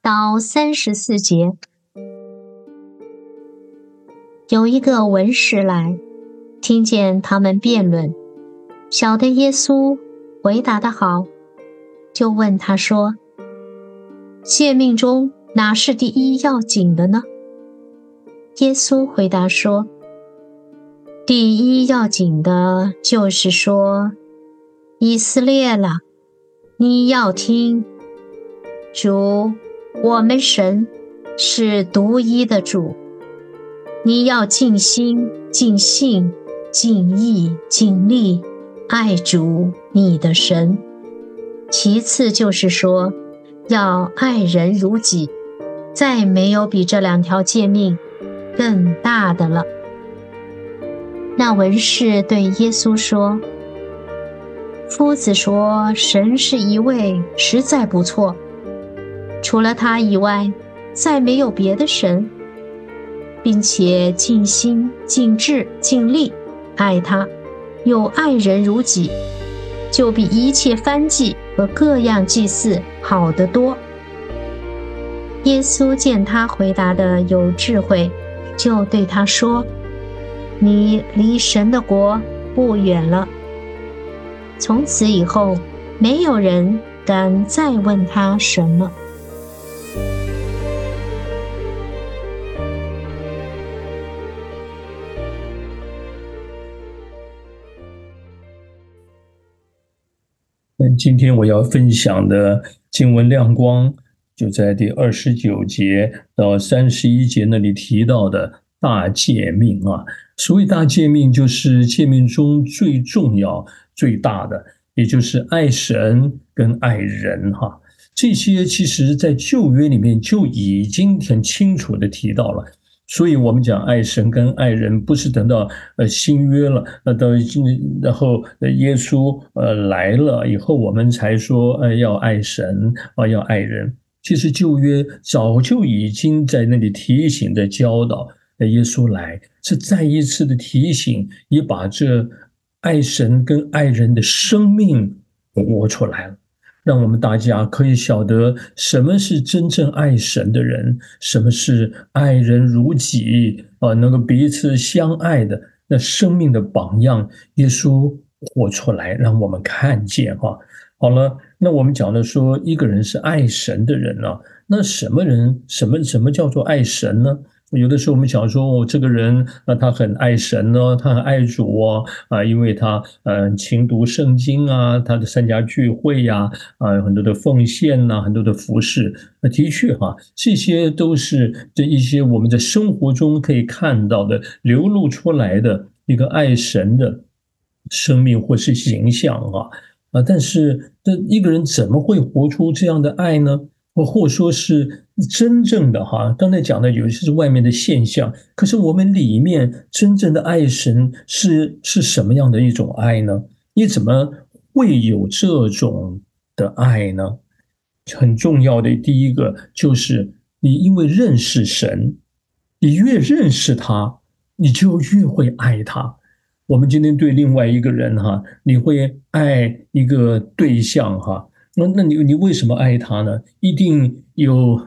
到三十四节。有一个文士来，听见他们辩论，晓得耶稣回答的好，就问他说：“诫命中哪是第一要紧的呢？”耶稣回答说：“第一要紧的就是说，以色列了，你要听，主，我们神是独一的主。”你要尽心、尽性、尽意、尽力爱主你的神。其次就是说，要爱人如己，再没有比这两条诫命更大的了。那文士对耶稣说：“夫子说神是一位，实在不错。除了他以外，再没有别的神。”并且尽心、尽智、尽力爱他，又爱人如己，就比一切翻祭和各样祭祀好得多。耶稣见他回答的有智慧，就对他说：“你离神的国不远了。”从此以后，没有人敢再问他什么。今天我要分享的经文亮光，就在第二十九节到三十一节那里提到的大诫命啊。所谓大诫命，就是诫命中最重要、最大的，也就是爱神跟爱人哈。这些其实在旧约里面就已经很清楚的提到了。所以，我们讲爱神跟爱人，不是等到呃新约了，那到然后耶稣呃来了以后，我们才说呃要爱神啊要爱人。其实旧约早就已经在那里提醒的教导，耶稣来是再一次的提醒，也把这爱神跟爱人的生命活出来了。让我们大家可以晓得什么是真正爱神的人，什么是爱人如己啊，能够彼此相爱的那生命的榜样，耶稣活出来，让我们看见哈。好了，那我们讲的说一个人是爱神的人呢，那什么人，什么什么叫做爱神呢？有的时候我们想说，哦，这个人啊，他很爱神呢，他很爱主哦，啊，因为他嗯勤读圣经啊，他的参加聚会呀，啊，有很多的奉献呐，很多的服饰。那的确哈，这些都是这一些我们在生活中可以看到的流露出来的一个爱神的生命或是形象啊啊，但是这一个人怎么会活出这样的爱呢？或或说是真正的哈，刚才讲的有些是外面的现象，可是我们里面真正的爱神是是什么样的一种爱呢？你怎么会有这种的爱呢？很重要的第一个就是你因为认识神，你越认识他，你就越会爱他。我们今天对另外一个人哈，你会爱一个对象哈。那那你你为什么爱他呢？一定有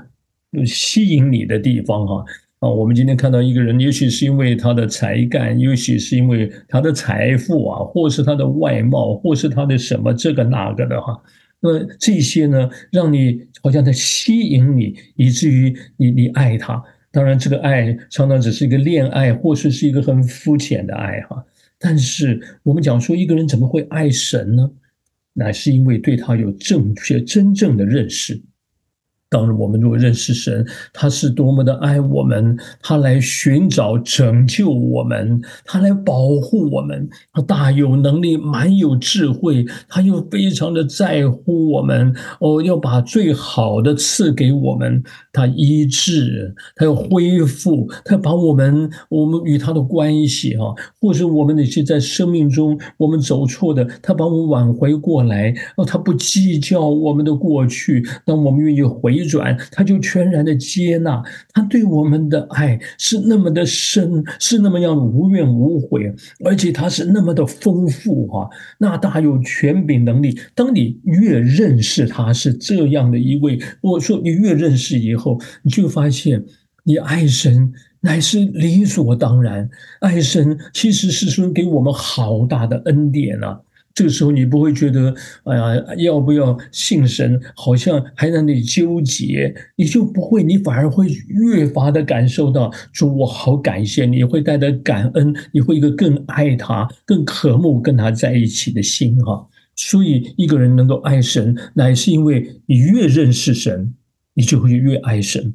吸引你的地方哈啊！我们今天看到一个人，也许是因为他的才干，也许是因为他的财富啊，或是他的外貌，或是他的什么这个那个的哈。那这些呢，让你好像在吸引你，以至于你你爱他。当然，这个爱常常只是一个恋爱，或是是一个很肤浅的爱哈。但是我们讲说，一个人怎么会爱神呢？乃是因为对他有正确、真正的认识，当然，我们如果认识神，他是多么的爱我们，他来寻找拯救我们，他来保护我们，他大有能力，满有智慧，他又非常的在乎我们。哦，要把最好的赐给我们，他医治，他要恢复，他把我们我们与他的关系哈，或者我们那些在生命中我们走错的，他把我们挽回过来。哦，他不计较我们的过去，当我们愿意回。一转，他就全然的接纳，他对我们的爱是那么的深，是那么样无怨无悔，而且他是那么的丰富哈，那大有权柄能力。当你越认识他是这样的一位，我说你越认识以后，你就发现你爱神乃是理所当然，爱神其实是说给我们好大的恩典啊。这个时候你不会觉得，哎呀，要不要信神？好像还在那里纠结，你就不会，你反而会越发的感受到，主，我好感谢你，会带着感恩，你会一个更爱他、更渴慕跟他在一起的心哈。所以一个人能够爱神，乃是因为你越认识神，你就会越爱神。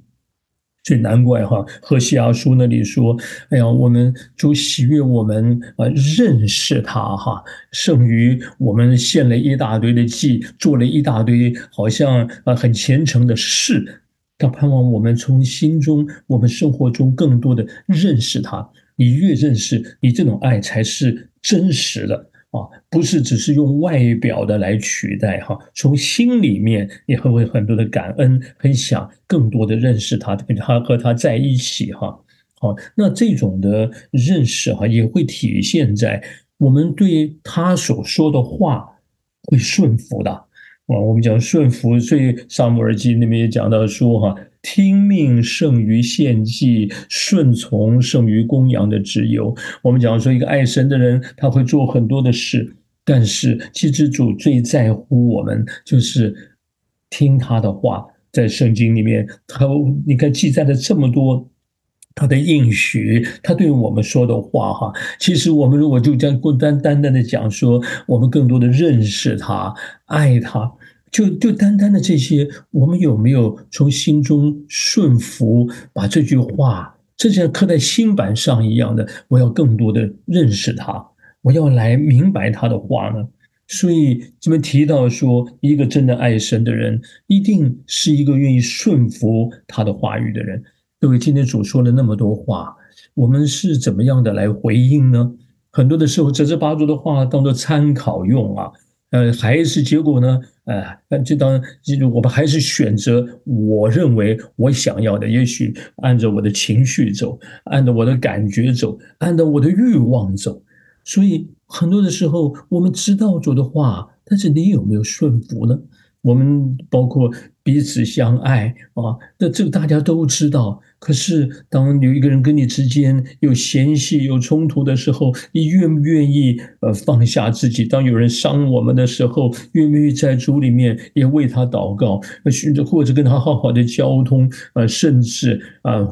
最难怪哈，和西阿书那里说：“哎呀，我们主喜悦我们啊，认识他哈，胜于我们献了一大堆的祭，做了一大堆好像啊很虔诚的事。他盼望我们从心中，我们生活中更多的认识他。你越认识，你这种爱才是真实的。”啊，不是只是用外表的来取代哈，从心里面也会很多的感恩，很想更多的认识他，跟他和他在一起哈。好，那这种的认识哈，也会体现在我们对他所说的话会顺服的啊。我们讲顺服，所以萨姆耳记那边也讲到说哈。听命胜于献祭，顺从胜于供养的自由。我们讲说，一个爱神的人，他会做很多的事，但是祭之主最在乎我们，就是听他的话。在圣经里面，他你看记载了这么多他的应许，他对我们说的话，哈，其实我们如果就这样孤单单单的讲说，我们更多的认识他，爱他。就就单单的这些，我们有没有从心中顺服，把这句话，就像刻在心板上一样的，我要更多的认识他，我要来明白他的话呢？所以这边提到说，一个真的爱神的人，一定是一个愿意顺服他的话语的人。各位，今天主说了那么多话，我们是怎么样的来回应呢？很多的时候，这这八组的话当做参考用啊。呃，还是结果呢？呃，就当我们还是选择我认为我想要的，也许按照我的情绪走，按照我的感觉走，按照我的欲望走。所以很多的时候，我们知道主的话，但是你有没有顺服呢？我们包括彼此相爱啊，那这个大家都知道。可是，当有一个人跟你之间有嫌隙、有冲突的时候，你愿不愿意呃放下自己？当有人伤我们的时候，愿不愿意在主里面也为他祷告，寻着或者跟他好好的交通？呃，甚至啊，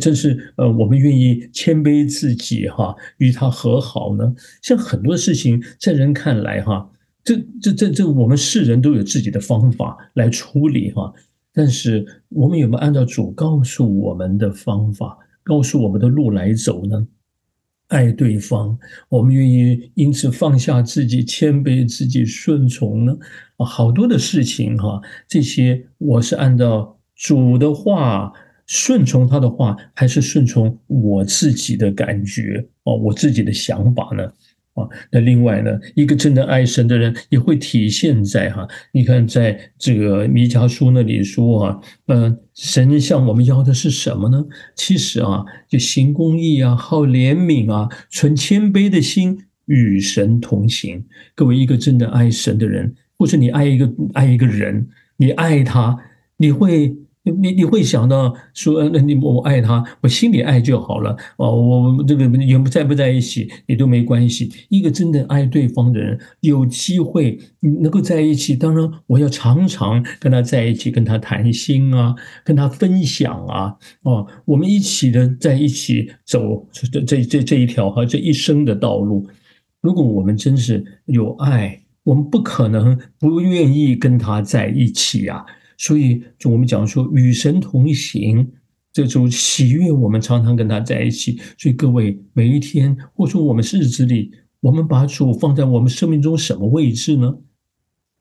真是呃，我们愿意谦卑自己哈，与他和好呢？像很多事情，在人看来哈。这这这这，我们世人都有自己的方法来处理哈，但是我们有没有按照主告诉我们的方法，告诉我们的路来走呢？爱对方，我们愿意因此放下自己，谦卑自己，顺从呢？啊，好多的事情哈，这些我是按照主的话，顺从他的话，还是顺从我自己的感觉哦，我自己的想法呢？啊，那另外呢，一个真的爱神的人也会体现在哈，你看在这个弥迦书那里说啊，嗯，神向我们要的是什么呢？其实啊，就行公义啊，好怜悯啊，存谦卑的心，与神同行。各位，一个真的爱神的人，或者你爱一个爱一个人，你爱他，你会。你你会想到说，那你我爱他，我心里爱就好了哦。我这个也不在不在一起也都没关系。一个真的爱对方的人，有机会能够在一起，当然我要常常跟他在一起，跟他谈心啊，跟他分享啊，哦，我们一起的在一起走这这这这一条和这一生的道路。如果我们真是有爱，我们不可能不愿意跟他在一起呀。所以，就我们讲说与神同行，这种喜悦，我们常常跟他在一起。所以，各位每一天，或者说我们日子里，我们把主放在我们生命中什么位置呢？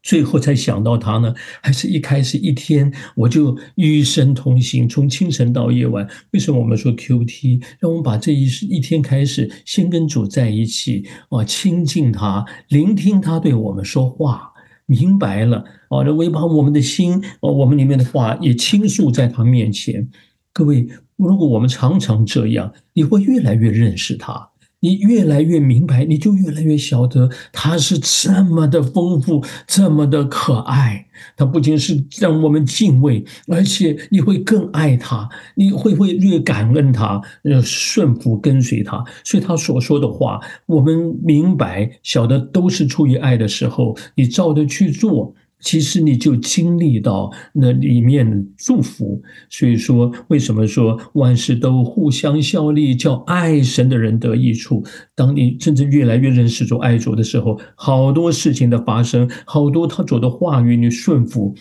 最后才想到他呢，还是一开始一天我就与神同行，从清晨到夜晚。为什么我们说 Q T？让我们把这一一天开始，先跟主在一起啊，亲近他，聆听他对我们说话，明白了啊，我也把我们的心啊，我们里面的话也倾诉在他面前。各位，如果我们常常这样，你会越来越认识他。你越来越明白，你就越来越晓得他是这么的丰富，这么的可爱。他不仅是让我们敬畏，而且你会更爱他，你会会越感恩他，呃，顺服跟随他。所以他所说的话，我们明白晓得都是出于爱的时候，你照着去做。其实你就经历到那里面祝福，所以说为什么说万事都互相效力，叫爱神的人得益处？当你真正越来越认识主、爱主的时候，好多事情的发生，好多他主的话语你顺服，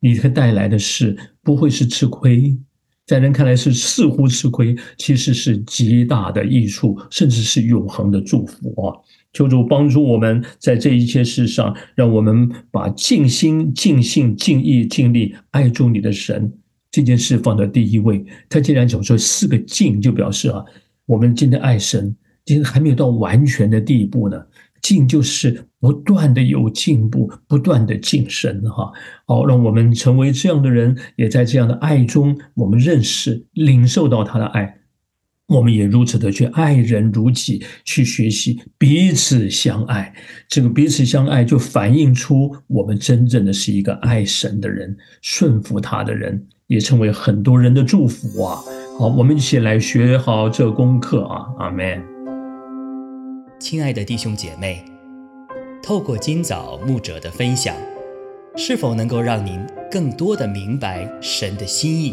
你会带来的是不会是吃亏，在人看来是似乎吃亏，其实是极大的益处，甚至是永恒的祝福啊！求主帮助我们在这一切事上，让我们把尽心、尽性、尽意、尽力爱主你的神这件事放在第一位。他既然讲说四个尽，就表示啊，我们今天爱神，今天还没有到完全的地步呢。尽就是不断的有进步，不断的晋升，哈。好，让我们成为这样的人，也在这样的爱中，我们认识、领受到他的爱。我们也如此的去爱人如己，去学习彼此相爱。这个彼此相爱，就反映出我们真正的是一个爱神的人，顺服他的人，也成为很多人的祝福啊！好，我们一起来学好这功课啊！阿门。亲爱的弟兄姐妹，透过今早牧者的分享，是否能够让您更多的明白神的心意？